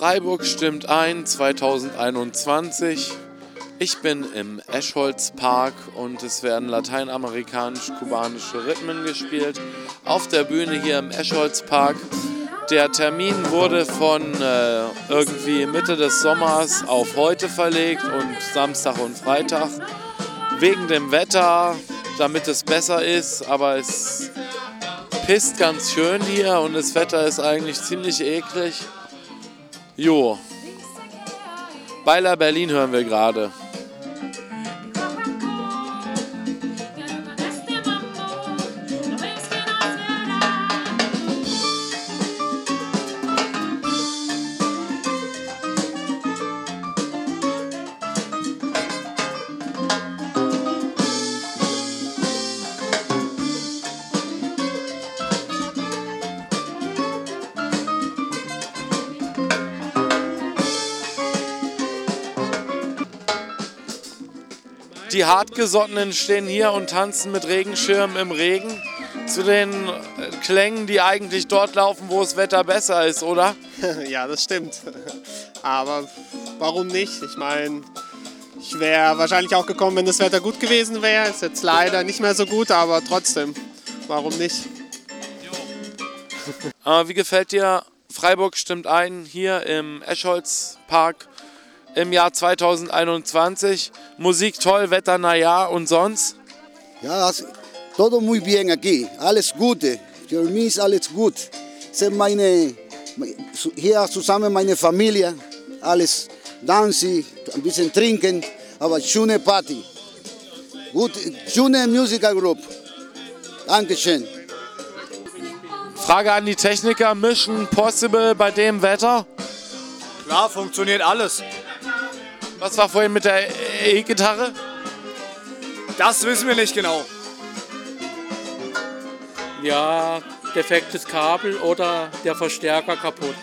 Freiburg stimmt ein 2021. Ich bin im Eschholz Park und es werden lateinamerikanisch-kubanische Rhythmen gespielt auf der Bühne hier im Eschholz Park. Der Termin wurde von äh, irgendwie Mitte des Sommers auf heute verlegt und Samstag und Freitag. Wegen dem Wetter, damit es besser ist, aber es pisst ganz schön hier und das Wetter ist eigentlich ziemlich eklig. Jo. Beiler Berlin hören wir gerade. Die Hartgesottenen stehen hier und tanzen mit Regenschirmen im Regen zu den äh, Klängen, die eigentlich dort laufen, wo das Wetter besser ist, oder? ja, das stimmt. Aber warum nicht? Ich meine, ich wäre wahrscheinlich auch gekommen, wenn das Wetter gut gewesen wäre. Ist jetzt leider nicht mehr so gut, aber trotzdem, warum nicht? Äh, wie gefällt dir Freiburg stimmt ein hier im Eschholz Park im Jahr 2021? Musik toll, Wetter naja und sonst? Ja, todo muy bien aquí, alles Gute. Für mich ist alles gut. Sind meine, hier zusammen meine Familie, alles tanzen, ein bisschen trinken, aber schöne Party. Gut, schöne Musical Group. Dankeschön. Frage an die Techniker, Mission Possible bei dem Wetter? Klar, funktioniert alles. Was war vorhin mit der E-Gitarre? Das wissen wir nicht genau. Ja, defektes Kabel oder der Verstärker kaputt.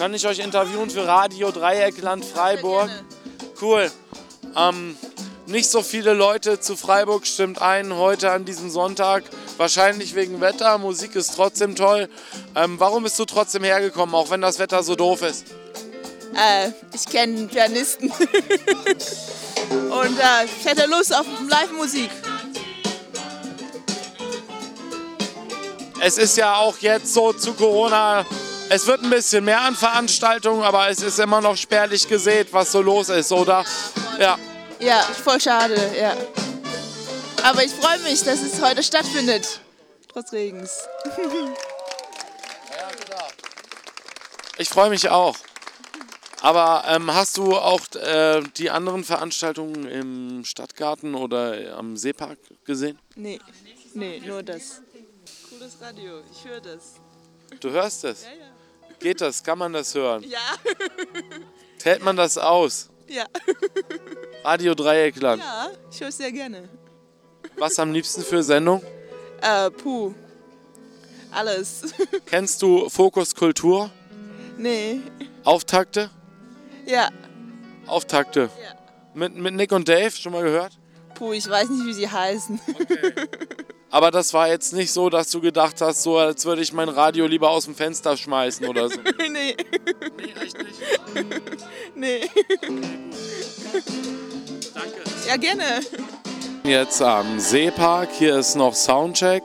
Kann ich euch interviewen für Radio Dreieckland Freiburg? Cool. Ähm, nicht so viele Leute zu Freiburg stimmt ein heute an diesem Sonntag. Wahrscheinlich wegen Wetter. Musik ist trotzdem toll. Ähm, warum bist du trotzdem hergekommen, auch wenn das Wetter so doof ist? Äh, ich kenne einen Pianisten. Und äh, ich hätte Lust auf Live-Musik. Es ist ja auch jetzt so zu Corona. Es wird ein bisschen mehr an Veranstaltungen, aber es ist immer noch spärlich gesät, was so los ist, oder? Ja. Ja, voll schade, ja. Aber ich freue mich, dass es heute stattfindet. Trotz Regens. Ich freue mich auch. Aber ähm, hast du auch äh, die anderen Veranstaltungen im Stadtgarten oder am Seepark gesehen? Nee, nee, nur das. Cooles Radio, ich höre das. Du hörst es? Ja, ja. Geht das? Kann man das hören? Ja. Hält man das aus? Ja. Radio Dreieckland. Ja, ich höre sehr gerne. Was am liebsten für Sendung? Äh, puh. Alles. Kennst du Fokus Kultur? nee. Auftakte? Ja. Auftakte. Ja. Mit, mit Nick und Dave, schon mal gehört? Puh, ich weiß nicht, wie sie heißen. Aber das war jetzt nicht so, dass du gedacht hast, so als würde ich mein Radio lieber aus dem Fenster schmeißen oder so. nee. Nee, echt nicht. Nee. Danke. Ja, gerne. Jetzt am Seepark, hier ist noch Soundcheck.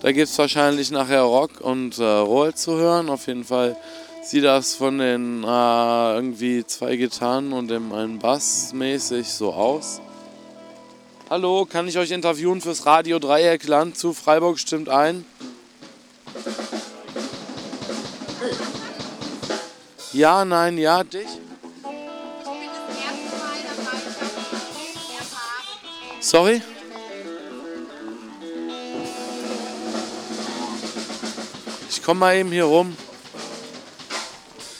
Da gibt es wahrscheinlich nachher Rock und äh, Roll zu hören. Auf jeden Fall sieht das von den äh, irgendwie zwei Gitarren und dem einen Bass mäßig so aus. Hallo, kann ich euch interviewen fürs Radio Dreieckland zu Freiburg stimmt ein? Ja, nein, ja, dich? Sorry? Ich komme mal eben hier rum.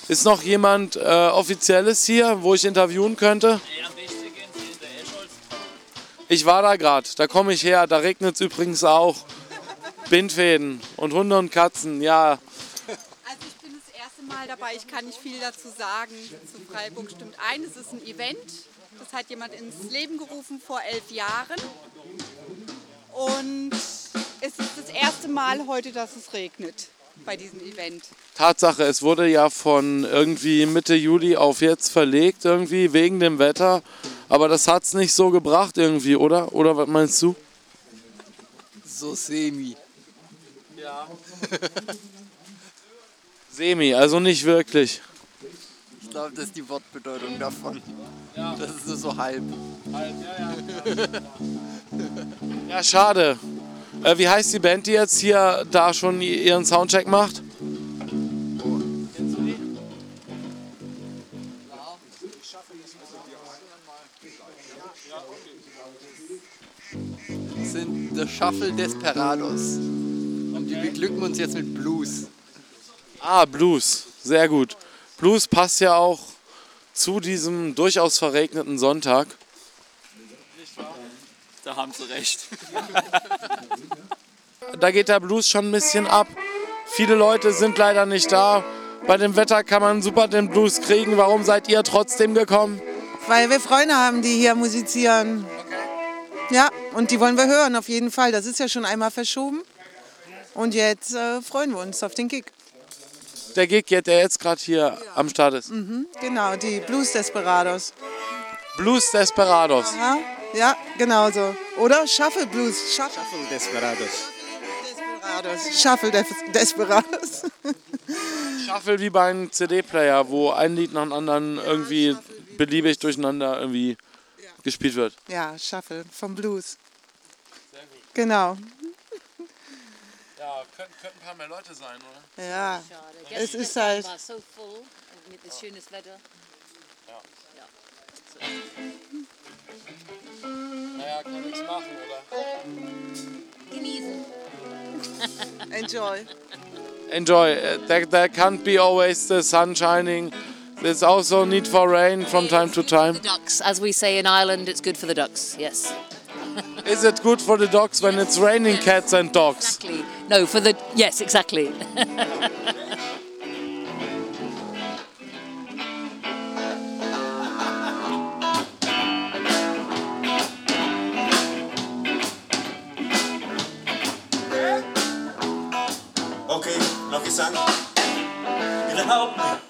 Ist noch jemand äh, Offizielles hier, wo ich interviewen könnte? Ich war da gerade, da komme ich her. Da regnet es übrigens auch. Bindfäden und Hunde und Katzen, ja. Also ich bin das erste Mal dabei, ich kann nicht viel dazu sagen. Zu Freiburg stimmt ein, es ist ein Event. Das hat jemand ins Leben gerufen vor elf Jahren. Und es ist das erste Mal heute, dass es regnet bei diesem Event. Tatsache, es wurde ja von irgendwie Mitte Juli auf jetzt verlegt, irgendwie wegen dem Wetter. Aber das hat es nicht so gebracht irgendwie, oder? Oder was meinst du? So semi. Semi, also nicht wirklich. Ich glaube, das ist die Wortbedeutung davon. Das ist nur so halb. Ja, schade. Äh, wie heißt die Band, die jetzt hier da schon ihren Soundcheck macht? Sind The Shuffle Desperados. Und die beglücken uns jetzt mit Blues. Ah, Blues. Sehr gut. Blues passt ja auch zu diesem durchaus verregneten Sonntag. Da haben sie recht. Da geht der Blues schon ein bisschen ab. Viele Leute sind leider nicht da. Bei dem Wetter kann man super den Blues kriegen. Warum seid ihr trotzdem gekommen? Weil wir Freunde haben, die hier musizieren. Ja, und die wollen wir hören, auf jeden Fall. Das ist ja schon einmal verschoben. Und jetzt äh, freuen wir uns auf den Gig. Der Gig, der jetzt gerade hier am Start ist. Genau, die Blues Desperados. Blues Desperados. Ja, ja genau so. Oder? Shuffle Blues. Shuffle Desperados. Desperados. Shuffle Des Desperados. Shuffle wie bei einem CD-Player, wo ein Lied nach dem anderen irgendwie beliebig durcheinander irgendwie gespielt wird. Ja, Shuffle vom Blues. Genau. Ja, könnten, könnten ein paar mehr Leute sein, oder? Ja, Schade. es ist halt. war so voll mit das schönes Wetter. Naja, kann nichts machen, oder? Genießen. Enjoy. Enjoy. There, there can't be always the sun shining. There's also need for rain from time to time. The ducks, as we say in Ireland, it's good for the ducks. Yes. Is it good for the dogs when it's raining cats and dogs? Exactly. No, for the yes, exactly. Eh? Okay, noch Gesang. It'll help me.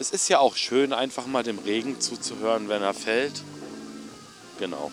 Es ist ja auch schön, einfach mal dem Regen zuzuhören, wenn er fällt. Genau.